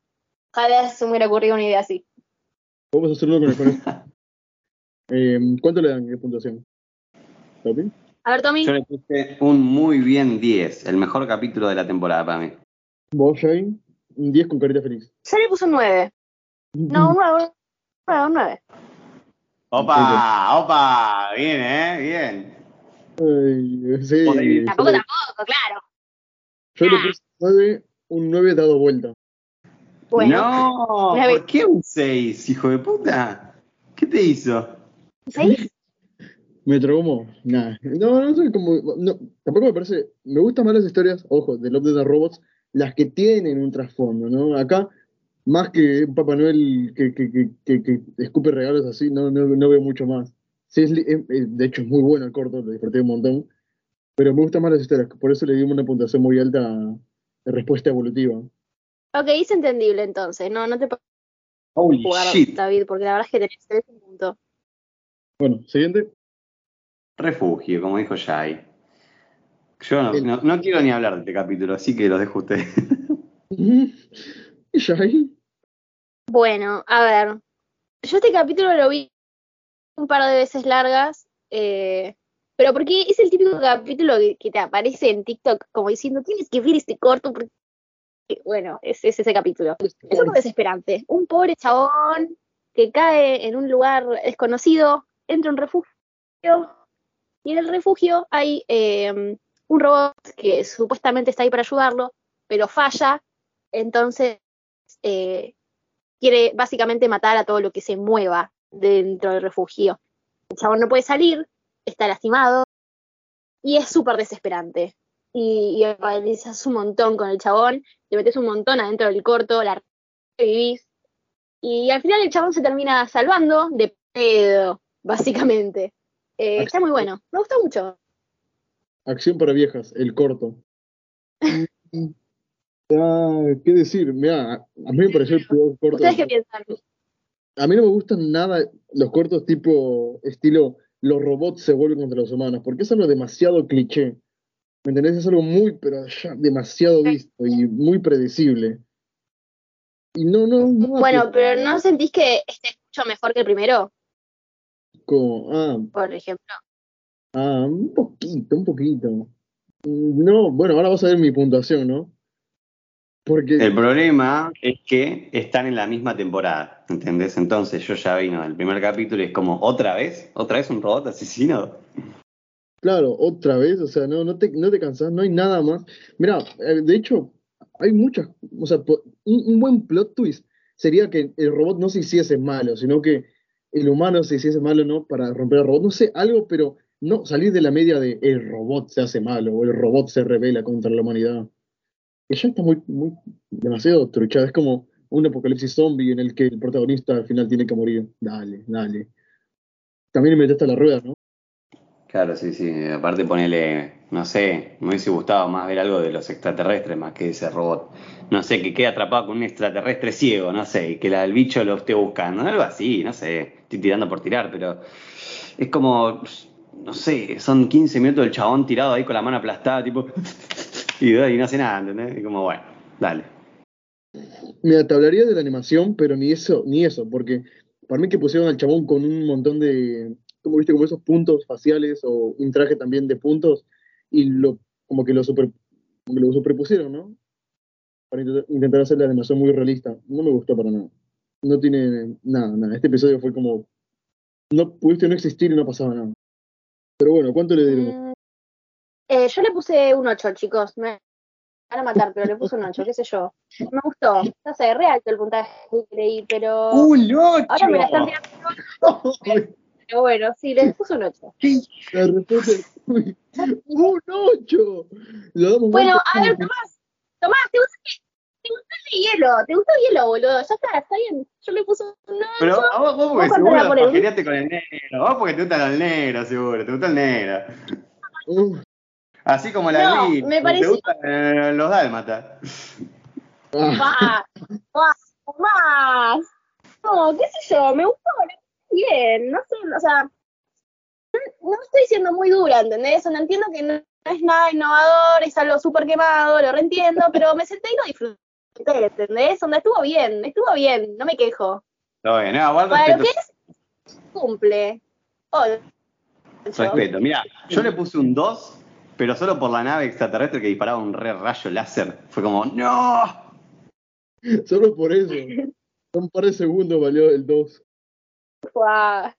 Ojalá se me hubiera ocurrido una idea así. Vamos a hacerlo con el. <laughs> Eh, ¿Cuánto le dan de puntuación? ¿Topi? A ver, Tommy. Yo le puse un muy bien 10, el mejor capítulo de la temporada para mí. ¿Vos, Jay? Un 10 con carita feliz. Yo le puse un 9. No, un 9, un 9, un 9. ¡Opa! ¡Opa! Bien, ¿eh? Bien. Ay, sí. Joder. Tampoco, tampoco, claro. Yo le puse 9, un 9 dado vuelta. Bueno, no. ¿por qué un 6, hijo de puta? ¿Qué te hizo? ¿seis? ¿Me traumó? Nada. No, no sé cómo. No, tampoco me parece. Me gustan más las historias, ojo, de Love and Robots, las que tienen un trasfondo, ¿no? Acá, más que un Papá Noel que, que, que, que, que escupe regalos así, no, no, no veo mucho más. Sí, es, es- es- de hecho, es muy bueno el corto, lo disfruté un montón. Pero me gustan más las historias, por eso le dimos una puntuación muy alta de respuesta evolutiva. Ok, es entendible entonces. No, no te puedo jugar, shit. David, porque la verdad es que tenés, tenés un punto. Bueno, siguiente. Refugio, como dijo Jai. Yo no, El- no- no quiero ni hablar de este capítulo, así que los dejo a ustedes. <laughs> ¿Y Shai? Bueno, a ver. Yo este capítulo lo vi un par de veces largas, eh, pero porque es el típico capítulo que, que te aparece en TikTok como diciendo, tienes que ver este corto, porque... Bueno, es, es ese capítulo. Es un poco desesperante. Un pobre chabón que cae en un lugar desconocido, entra a un refugio, y en el refugio hay eh, un robot que supuestamente está ahí para ayudarlo, pero falla, entonces eh, quiere básicamente matar a todo lo que se mueva dentro del refugio. El chabón no puede salir, está lastimado y es súper desesperante. Y, y un montón con el chabón, te metes un montón adentro del corto, la revivís. Y al final el chabón se termina salvando de pedo, básicamente. Eh, está muy bueno, me gustó mucho. Acción para viejas, el corto. <laughs> Ah, ¿Qué decir? Mira, a mí me pareció el peor <laughs> corto. ¿Ustedes qué piensan? A mí no me gustan nada los cortos tipo estilo los robots se vuelven contra los humanos, porque es algo demasiado cliché. ¿Me entendés? Es algo muy, pero ya demasiado visto y muy predecible. Y no, no, no. Bueno, pero ¿no sentís que este es mucho mejor que el primero, Como, ah, por ejemplo? ah, un poquito, un poquito. Mm, No, bueno, ahora vas a ver mi puntuación, ¿no? Porque El problema es que están en la misma temporada, ¿entendés? Entonces yo ya vino el primer capítulo y es como, ¿otra vez? ¿Otra vez un robot asesino? Claro, otra vez, o sea, no, no te, no te cansas, no hay nada más. Mira, eh, de hecho, hay muchas, o sea, un, un buen plot twist sería que el robot no se hiciese malo, sino que el humano se hiciese malo, ¿no? Para romper al robot, no sé, algo, pero no salir de la media de el robot se hace malo o el robot se revela contra la humanidad. Que ya está muy, muy, demasiado truchada, es como un apocalipsis zombie en el que el protagonista al final tiene que morir. Dale, dale. También me a la rueda, ¿no? Claro, sí, sí. Aparte ponele, no sé, me hubiese gustado más ver algo de los extraterrestres más que ese robot. No sé, que quede atrapado con un extraterrestre ciego, no sé, y que la, el bicho lo esté buscando, algo así, no sé. Estoy tirando por tirar, pero es como, no sé, son 15 minutos del chabón tirado ahí con la mano aplastada, tipo, <laughs> y, y no hace nada, ¿entendés? Y como, bueno, dale. Mira, te hablaría de la animación, pero ni eso, ni eso, porque para mí que pusieron al chabón con un montón de, como viste, como esos puntos faciales o un traje también de puntos, y lo, como que lo, super, como que lo superpusieron, ¿no? Para intentar, intentar hacer la animación muy realista. No me gustó para nada. No tiene nada, nada. Este episodio fue como, no pudiste no existir y no pasaba nada. Pero bueno, ¿cuánto le dieron? Mm, eh, yo le puse un 8, chicos. Me van a matar, pero le puse un 8, qué sé yo. Me gustó. No sé, re alto el puntaje que leí, pero. ¡Un ocho! Ahora me la están tirando. <laughs> Pero bueno, sí, le puse un 8. La respuesta es, ¡Un 8! Lo damos Bueno, a ver, Tomás. Tomás, ¿te gusta, ¿te gusta el hielo? ¿Te gusta el hielo, boludo? Ya está, está bien. Yo le puse un 8. Pero a vos, vos porque seguro pajereaste con el negro, vos porque te gusta el negro, seguro, te gusta el negro. Uh, Así como la No, Glee, me te pareció- gustan eh, los dálmatas. Más, más, más. No, qué sé yo, me gustó, bien, no sé, o sea, no, no estoy siendo muy dura, ¿entendés? O sea, entiendo que no es nada innovador, es algo súper quemado, lo reentiendo, pero me senté y lo disfruté, ¿entendés? Donde estuvo bien, estuvo bien, no me quejo. Está bien, no, igual Para lo que es, cumple. Respeto. Mira, yo le puse un 2, pero solo por la nave extraterrestre que disparaba un re rayo láser. Fue como, ¡No! Solo por eso. <laughs> Un par de segundos valió el 2. Guau.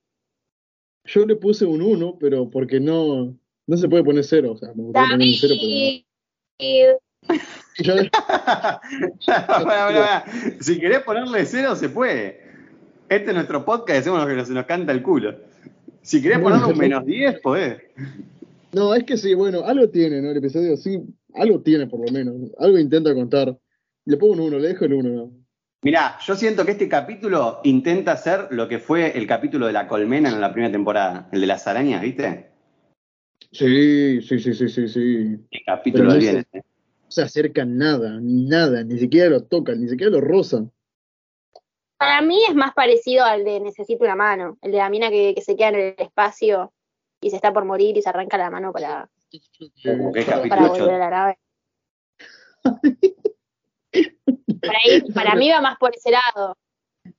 Yo le puse un 1, pero porque no, no se puede poner 0. O sea, me gustaría poner un 0, pero no. David, Y ya de- <laughs> Pará, pará, pará. Si querés ponerle cero, se puede. Este es nuestro podcast, hacemos lo que se nos canta el culo. Si querés ponerle un menos 10, podés. No, es que sí, bueno, algo tiene, ¿no? El episodio sí, algo tiene por lo menos. Algo intenta contar. Le pongo un 1, le dejo el 1. ¿no? Mirá, yo siento que este capítulo intenta hacer lo que fue el capítulo de la colmena en la primera temporada, el de las arañas, ¿viste? Sí, sí, sí, sí, sí, sí. Qué capítulo no bien. sé. No se acercan nada, nada, ni siquiera lo tocan, ni siquiera lo rozan. Para mí es más parecido al de Necesito una mano, el de la mina que, que se queda en el espacio y se está por morir y se arranca la mano para, Como que capítulo para ocho. volver a la nave. <laughs> <laughs> Para, mí va más por ese lado.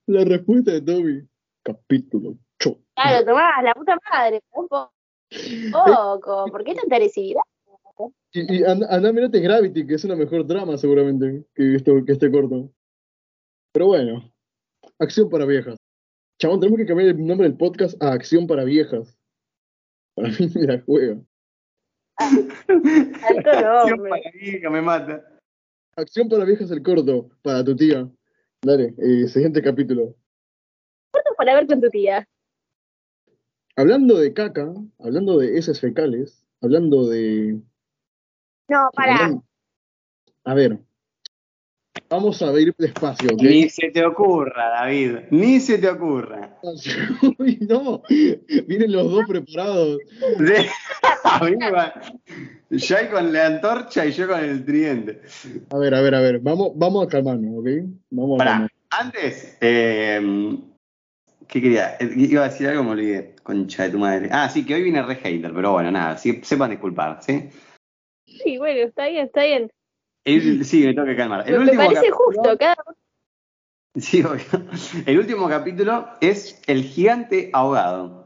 La respuesta de Toby. Capítulo 8. Claro, Tomás, la puta madre, un po- poco. ¿Por qué tanta agresividad? Y, y anda, anda, mirate Gravity, que es una mejor drama seguramente que, esto, que este corto. Pero bueno, Acción para Viejas. Chabón, tenemos que cambiar el nombre del podcast a Acción para Viejas. Para mí me la juega. <laughs> Alto Acción para hija, me mata. Acción para Viejas el corto, para tu tía. Dale, eh, siguiente capítulo. ¿Cuánto para ver con tu tía? Hablando de caca, hablando de heces fecales, hablando de... No, para. A ver, vamos a ir despacio, ¿ok? Ni se te ocurra, David. Ni se te ocurra. <laughs> Uy, no, vienen los dos preparados. De- A mí me va- Jay con la antorcha y yo con el tridente. A ver, a ver, a ver, vamos, vamos a calmarnos, ¿ok? Vamos a Pará, calmarnos. antes, eh, ¿qué quería? Iba a decir algo, me olvidé. Concha de tu madre. Ah, sí, que hoy viene re hater, pero bueno, nada, sí, sepan disculpar, ¿sí? Sí, bueno, está bien, está bien. El- sí, me tengo que calmar. El Me, me último parece capítulo- justo, cada Sí, obvio. El último capítulo es El gigante ahogado.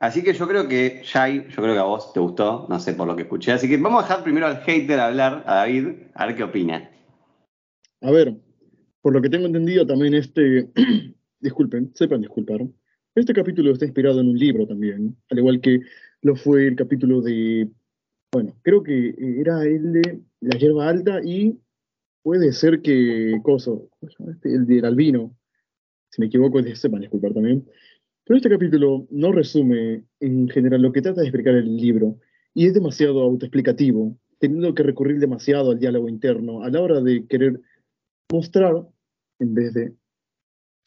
Así que yo creo que, Jai, yo creo que a vos te gustó, no sé por lo que escuché. Así que vamos a dejar primero al hater hablar, a David, a ver qué opina. A ver, por lo que tengo entendido también este, <clears throat> disculpen, sepan disculpar, este capítulo está inspirado en un libro también, al igual que lo fue el capítulo de, bueno, creo que era el de La hierba alta y puede ser que, coso, ¿cómo se llama este? el del albino, si me equivoco, sepan disculpar también. Pero este capítulo no resume en general lo que trata de explicar el libro y es demasiado autoexplicativo, teniendo que recurrir demasiado al diálogo interno a la hora de querer mostrar en vez de,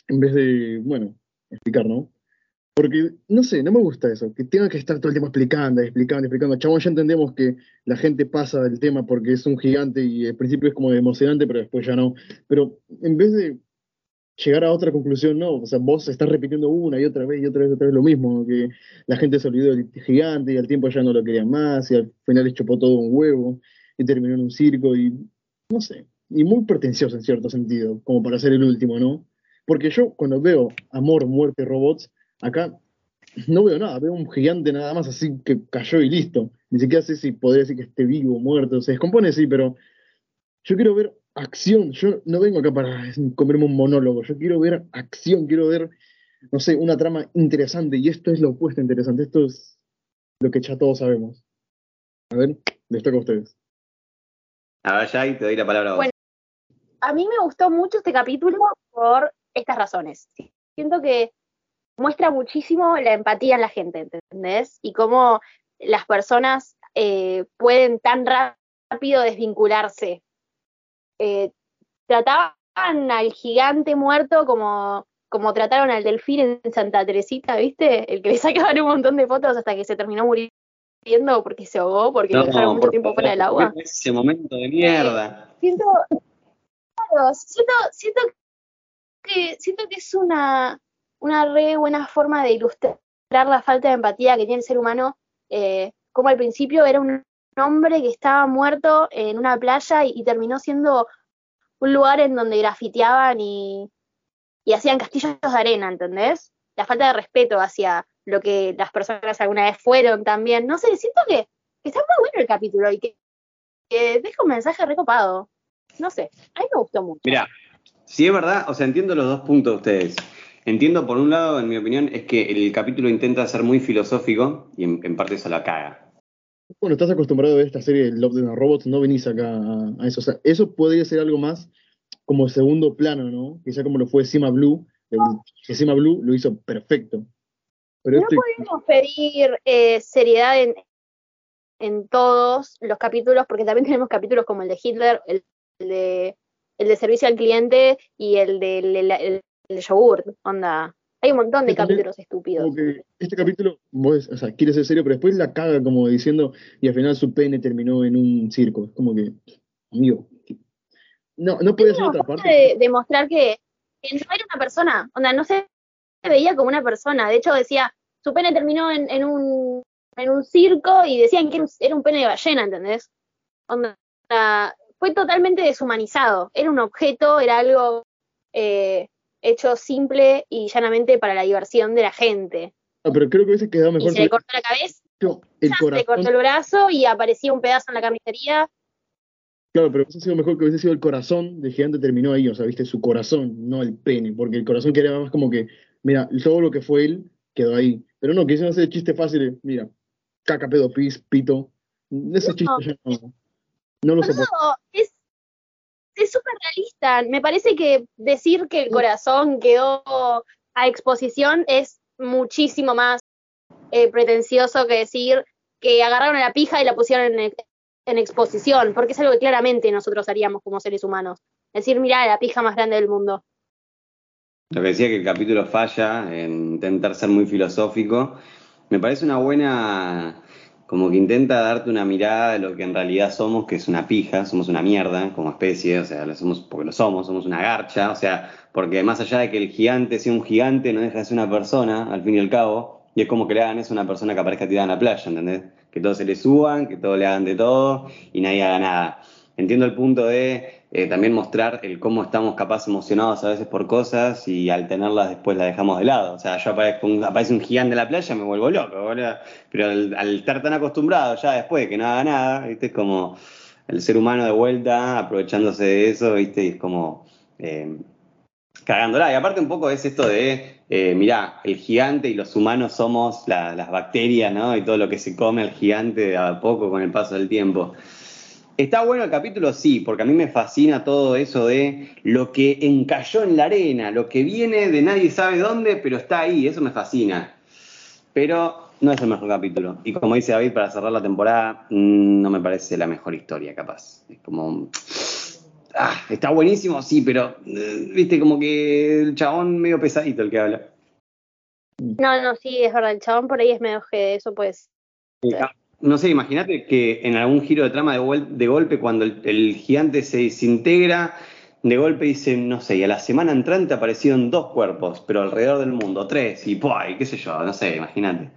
en vez de, bueno, explicar, ¿no? Porque, no sé, no me gusta eso, que tenga que estar todo el tiempo explicando, explicando, explicando. Chabón, ya entendemos que la gente pasa del tema porque es un gigante y al principio es como emocionante, pero después ya no. Pero en vez de llegar a otra conclusión, no, o sea, vos estás repitiendo una y otra vez y otra vez, otra vez lo mismo, que la gente se olvidó del gigante y al tiempo ya no lo querían más y al final les chupó todo un huevo y terminó en un circo y no sé, y muy pretencioso en cierto sentido, como para ser el último, ¿no? Porque yo cuando veo amor, muerte, robots, acá no veo nada, veo un gigante nada más así que cayó y listo. Ni siquiera sé si podría decir que esté vivo, muerto, se descompone, sí, pero yo quiero ver acción, yo no vengo acá para comerme un monólogo, yo quiero ver acción, quiero ver, no sé, una trama interesante, y esto es lo opuesto interesante, esto es lo que ya todos sabemos. A ver, les toca a ustedes. A ver, Jai, te doy la palabra a vos. Bueno. A mí me gustó mucho este capítulo por estas razones. Siento que muestra muchísimo la empatía en la gente, ¿entendés? Y cómo las personas eh, pueden tan rápido desvincularse. Eh, trataban al gigante muerto como, como trataron al delfín en Santa Teresita, ¿viste? El que le <laughs> sacaban un montón de fotos hasta que se terminó muriendo porque se ahogó, porque lo dejaron mucho tiempo fuera del agua. Ese momento de mierda. Siento, claro, siento, siento que siento que es una, una re buena forma de ilustrar la falta de empatía que tiene el ser humano, eh, como al principio era un hombre que estaba muerto en una playa y, terminó siendo un lugar en donde grafiteaban y, y hacían castillos de arena, ¿entendés? La falta de respeto hacia lo que las personas alguna vez fueron también. No sé, siento que, está muy bueno el capítulo y que, deja un mensaje recopado. No sé, a mí me gustó mucho. Mira, si es verdad, o sea, entiendo los dos puntos de ustedes. Entiendo, por un lado, en mi opinión, es que el capítulo intenta ser muy filosófico y en, parte eso la caga. Bueno, estás acostumbrado a ver esta serie de Love the Robots, no venís acá a, eso. O sea, eso podría ser algo más como segundo plano, ¿no? Quizá como lo fue Sima Blue, que Sima Blue lo hizo perfecto. Pero no este podemos pedir eh, seriedad en, todos los capítulos, porque también <laughs> tenemos capítulos como el de Hitler, el, de, el de servicio al cliente y el de, el yogurt, onda. Hay un montón de capítulos estúpidos. este capítulo, vos, o sea, quiere ser serio, pero después la caga como diciendo, y al final su pene terminó en un circo. Es como que, amigo, no, no puede ser otra parte. De demostrar que, no era una persona, onda, no se veía como una persona. De hecho, decía, su pene terminó en, un, en un circo y decían que era un, pene de ballena, ¿entendés? Onda, fue totalmente deshumanizado. Era un objeto, era algo eh, hecho simple y llanamente para la diversión de la gente. Ah, pero creo que hubiese quedado mejor. Y se le cortó la cabeza, el se le cortó el brazo y aparecía un pedazo en la carnicería. Claro, pero hubiese sido mejor que hubiese sido el corazón de gigante terminó ahí, o sea, viste, su corazón, no el pene, porque el corazón quería más como que, mira, todo lo que fue él quedó ahí. Pero no, quisieron hacer chiste fácil, mira, caca, pedo, pis, pito. Ese chiste ya no, no lo soporto. Es es súper realista. Me parece que decir que el corazón quedó a exposición es muchísimo más eh, pretencioso que decir que agarraron a la pija y la pusieron en, exposición, porque es algo que claramente nosotros haríamos como seres humanos. Decir, mira, la pija más grande del mundo. Lo que decía que el capítulo falla en intentar ser muy filosófico, me parece una buena como que intenta darte una mirada de lo que en realidad somos, que es una pija, somos una mierda como especie, o sea, lo somos porque lo somos, somos una garcha, o sea, porque más allá de que el gigante sea un gigante, no deja de ser una persona, al fin y al cabo, y es como que le hagan eso a una persona que aparezca tirada en la playa, ¿entendés? Que todos se le suban, que todos le hagan de todo y nadie haga nada. Entiendo el punto de eh, también mostrar el cómo estamos capaz emocionados a veces por cosas y al tenerlas después las dejamos de lado. O sea, yo aparezco un, aparece un gigante en la playa me vuelvo loco, pero al, estar tan acostumbrado ya después de que no haga nada, ¿viste? Es como el ser humano de vuelta aprovechándose de eso, ¿viste? Y es como eh, cagándola. Y aparte un poco es esto de, eh, mirá, el gigante y los humanos somos las bacterias, ¿no? Y todo lo que se come al gigante a poco con el paso del tiempo. Está bueno el capítulo, sí, porque a mí me fascina todo eso de lo que encalló en la arena, lo que viene de nadie sabe dónde, pero está ahí, eso me fascina. Pero no es el mejor capítulo. Y como dice David, para cerrar la temporada, mm, no me parece la mejor historia, capaz. Es como. <sniffs> Ah, está buenísimo, sí, pero. Eh, viste, como que el chabón medio pesadito el que habla. No, no, sí, es verdad. El chabón por ahí es medio que eso, pues no sé, imagínate que en algún giro de trama de, golpe, cuando el, gigante se desintegra, de golpe dice, no sé, y a la semana entrante aparecieron dos cuerpos, pero alrededor del mundo, tres, y ¡puay! qué sé yo, no sé, imagínate.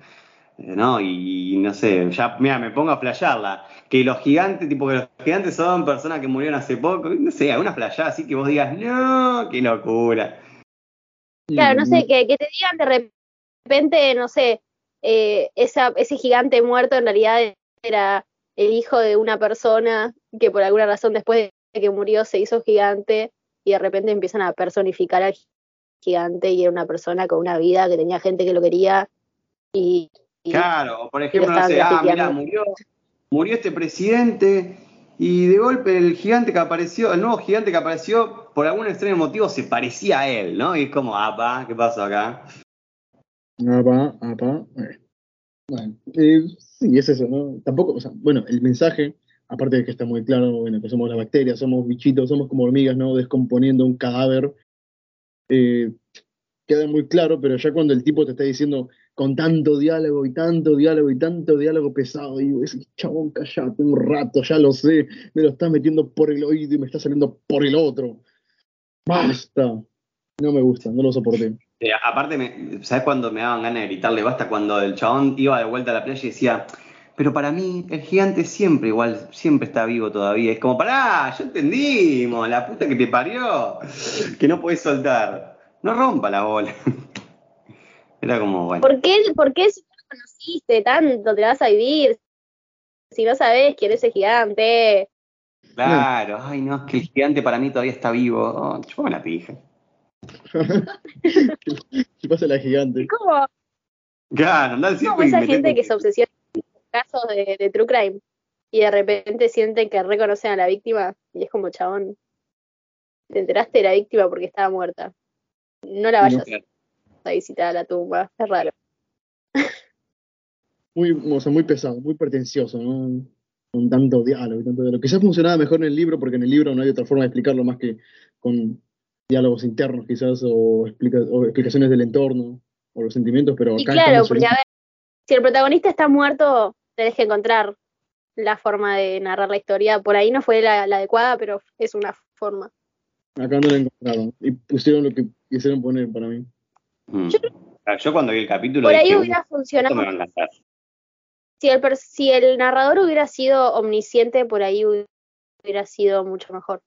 Eh, ¿No? Y, no sé, ya, mira, me pongo a flayarla. Que los gigantes, tipo que los gigantes son personas que murieron hace poco, no sé, alguna flayada así que vos digas, no, qué locura. Claro, no sé, que, que te digan de repente, no sé, eh, ese gigante muerto en realidad era el hijo de una persona que por alguna razón después de que murió se hizo gigante y de repente empiezan a personificar al gigante y era una persona con una vida que tenía gente que lo quería y... claro, por ejemplo, no sé, ah, murió, murió este presidente y de golpe el gigante que apareció, el nuevo gigante que apareció, por algún extraño motivo se parecía a él, ¿no? Y es como, ah, ¿qué pasó acá? Apa, apa. Eh. Bueno, eh, sí, es eso, ¿no? Tampoco, o sea, bueno, el mensaje, aparte de que está muy claro, bueno, que somos las bacterias, somos bichitos, somos como hormigas, ¿no? Descomponiendo un cadáver, eh, queda muy claro, pero ya cuando el tipo te está diciendo con tanto diálogo y tanto diálogo y tanto diálogo pesado, digo, ese chabón, callate un rato, ya lo sé, me lo estás metiendo por el oído y me está saliendo por el otro. Basta. No me gusta, no lo soporté. Eh, aparte, ¿sabes cuándo me daban ganas de gritarle basta? Cuando el chabón iba de vuelta a la playa y decía, Pero para mí, el gigante siempre igual, siempre está vivo todavía. Es como, pará, ya entendimos, la puta que te parió, que no puedes soltar. No rompa la bola. <laughs> Era como, bueno. ¿Por qué, ¿Por qué si no lo conociste tanto te vas a vivir? Si no sabes quién es el gigante. Claro, ay no, es que el gigante para mí todavía está vivo. Oh, chupame la pija. <laughs> ¿Qué pasa la gigante? Es como, Claro, siempre y esa gente que se obsesiona con casos de, de true crime y de repente sienten que reconocen a la víctima y es como chabón. Te enteraste de la víctima porque estaba muerta. No la vayas Claro. a visitar a la tumba. Es raro. Muy, o sea, muy pesado, muy pretencioso, ¿no? Con tanto diálogo y tanto diálogo. Quizás funcionaba mejor en el libro, porque en el libro no hay otra forma de explicarlo más que con diálogos internos, quizás, o, explica- o explicaciones del entorno, o los sentimientos, pero acá Y está claro, porque a ver, si el protagonista está muerto, tenés que encontrar la forma de narrar la historia. Por ahí no fue la, la adecuada, pero es una forma. Acá no lo encontraron. Y pusieron lo que quisieron poner para mí. Mm. Ah, Yo cuando vi el capítulo Por ahí dije, hubiera "Uh, funcionado. el, si el narrador hubiera sido omnisciente, por ahí hubiera sido mucho mejor.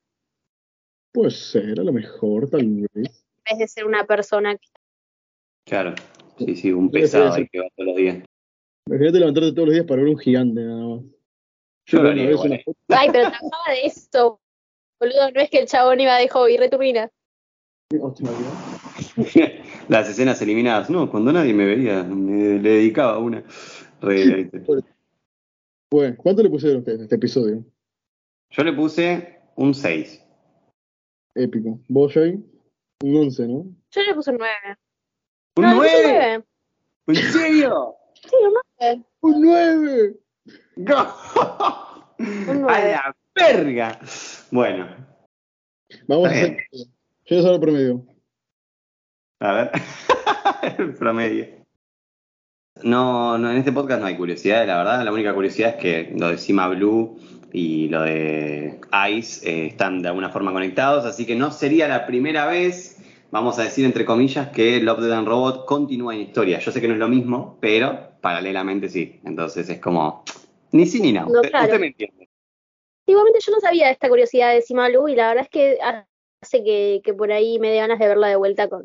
Puede ser, a lo mejor, tal vez. En vez de ser una persona que Claro, sí, sí, un pesado ahí que va todos los días. Imagínate levantarte todos los días para ver un gigante, nada más. Yo lo Bueno, haría una eh. Ay, pero trabajaba de eso. Boludo, no es que el chabón iba de hobby, returbina. Hostia, me olvidé. <laughs> Las escenas eliminadas. No, cuando nadie me veía, me le dedicaba a una. Bueno, ¿cuánto le pusieron ustedes a este episodio? Yo le puse un 6. Épico. ¿Vos, Jay? Un 11, ¿no? Yo le puse un 9. ¿Un no, le puse un 9? 9. ¿En serio? Sí, un 9. ¡Un 9! ¡No! ¡A nueve. la verga! Bueno, Vamos a hacer. Yo solo promedio. a ver. <laughs> El promedio. No, no, en este podcast no hay curiosidades, la verdad. La única curiosidad es que lo de Cima Blue y lo de Ice eh, están de alguna forma conectados, así que no sería la primera vez, vamos a decir entre comillas, que Love, Death and Robot continúa en historia. Yo sé que no es lo mismo, pero paralelamente sí. Entonces es como, ni sí ni no. No, Usted, claro. usted me entiende. Igualmente yo no sabía esta curiosidad de Simalu y la verdad es que hace que, que por ahí me dé ganas de verla de vuelta con,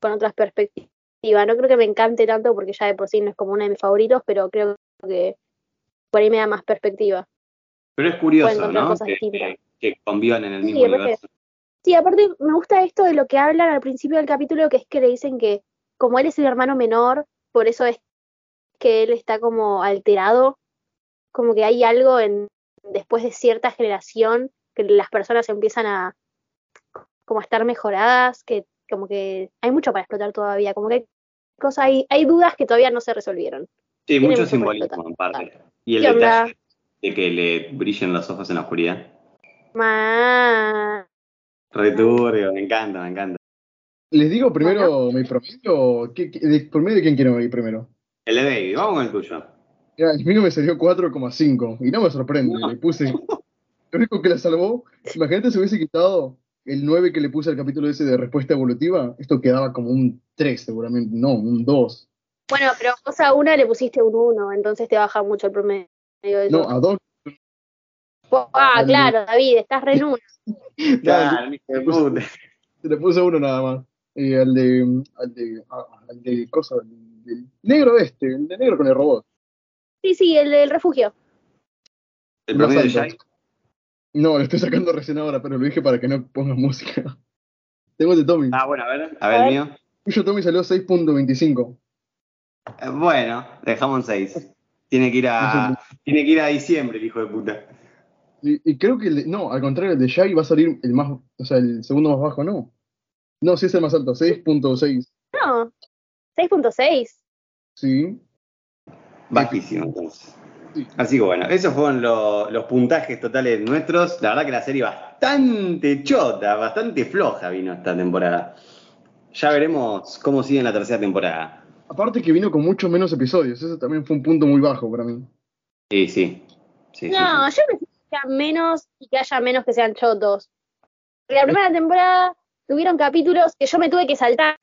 con otras perspectivas. No creo que me encante tanto porque ya de por sí no es como uno de mis favoritos, pero creo que por ahí me da más perspectiva. Pero es curioso, ¿no? Que, que- que convivan en el Sí, mismo universo. Sí, aparte me gusta esto de lo que hablan al principio del capítulo, que es que le dicen que como él es el hermano menor, por eso es que él está como alterado, como que hay algo en después de cierta generación que las personas empiezan a como a estar mejoradas, que como que hay mucho para explotar todavía, como que hay cosas, hay, hay dudas que todavía no se resolvieron. Sí, Tiene mucho mucho simbolismo en parte. Y el detalle de que le brillen los ojos en la oscuridad. Más Returbio, me encanta, me encanta. ¿Les digo primero mi promedio? ¿Qué, qué- de promedio de quién quiero ir primero? El de Baby, vamos con el tuyo. Mira, el mío me salió 4,5 y no me sorprende. Le puse. Lo único que la salvó, imagínate si hubiese quitado el 9 que le puse al capítulo ese de respuesta evolutiva, esto quedaba como un 3 seguramente, no, un 2. Bueno, pero vos a una le pusiste un 1, entonces te baja mucho el promedio. De No, a 2. Ah, al- claro, David, estás re en. <laughs> Claro, hijo de puta. <laughs> Le puse uno nada más. Y al de. Al de. ah, al de cosa. al del negro este, el de negro con el robot. Sí, sí, el del refugio. El promedio de. No, lo estoy sacando recién ahora, pero lo dije para que no ponga <laughs> música. Tengo el de Tommy. Ah, bueno, a ver, a ver A el ver. mío. Tuyo Tommy salió 6.25. Eh, Bueno, dejamos en 6. Tiene que ir a. Tiene que ir a diciembre, el hijo de puta. Y, y creo que el no, al contrario, el de Shai va a salir el más, o sea, el segundo más bajo, no. No, sí es el más alto, 6.6. No, 6.6. Sí. Bajísimo, entonces. Sí. Así que bueno, esos fueron lo- los puntajes totales nuestros. La verdad que la serie bastante chota, bastante floja vino esta temporada. Ya veremos cómo sigue en la tercera temporada. Aparte que vino con muchos menos episodios, eso también fue un punto muy bajo para mí. Sí, sí. No, sí. yo prefiero que sean menos y que haya menos que sean chotos. La primera temporada tuvieron capítulos que yo me tuve que saltar,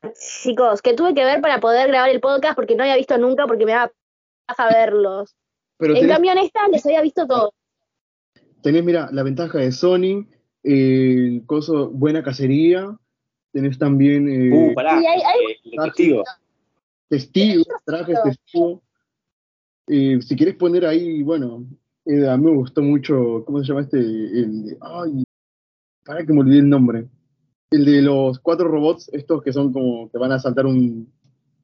chicos, que tuve que ver para poder grabar el podcast porque no había visto nunca porque me daba paja verlos. Pero En tenés, cambio en esta les había visto todo. tenés, mira, la ventaja de Sony, el coso, buena cacería, tenés también eh, Uh, pará. Sí, hay- hay- eh, el testigo. Testigos, trajes testigos. Eh, si quieres poner ahí, bueno, eh, a mí me gustó mucho, ¿cómo se llama este? El de, ay, para que me olvidé el nombre. El de los cuatro robots, estos que son como que van a saltar un,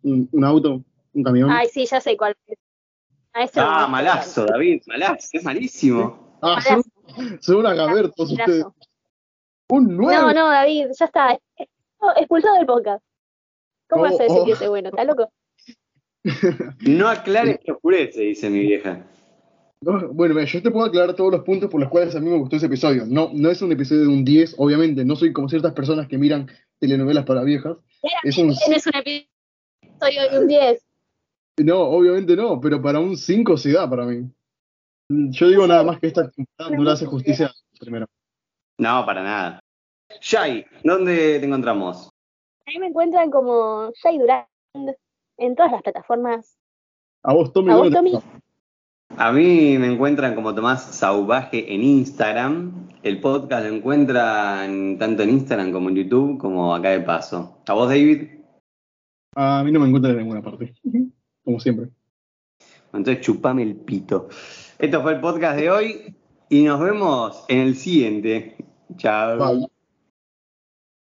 un, un auto, un camión. Ay, sí, ya sé cuál es. A ese Ah, malazo, David, malazo, es malísimo. ah, son, son una caber todos ustedes. Un 9. No, no, David, ya está. Expulsado del podcast. ¿Cómo vas a decir que ese bueno? ¿Estás loco? <laughs> No aclares que oscurece, dice mi vieja. No, Bueno, mira, yo te puedo aclarar todos los puntos por los cuales a mí me gustó ese episodio. No, no es un episodio de un 10, obviamente. No soy como ciertas personas que miran telenovelas para viejas. Es un, Tienes un episodio de un 10. no, obviamente no, pero para un 5 sí da para mí. Yo digo nada más que esta temporada no le hace justicia primero. No, para nada. Shai, ¿dónde te encontramos? A mí me encuentran como Jay Durand en todas las plataformas. A vos, Tommy. ¿A vos, ¿dónde te- Tommy? A mí me encuentran como Tomás Sauvaje en Instagram. El podcast lo encuentran tanto en Instagram como en YouTube, como acá de paso. ¿A vos, David? A mí no me encuentran en ninguna parte. Como siempre. Entonces chupame el pito. Esto fue el podcast de hoy y nos vemos en el siguiente. Chao. Bye.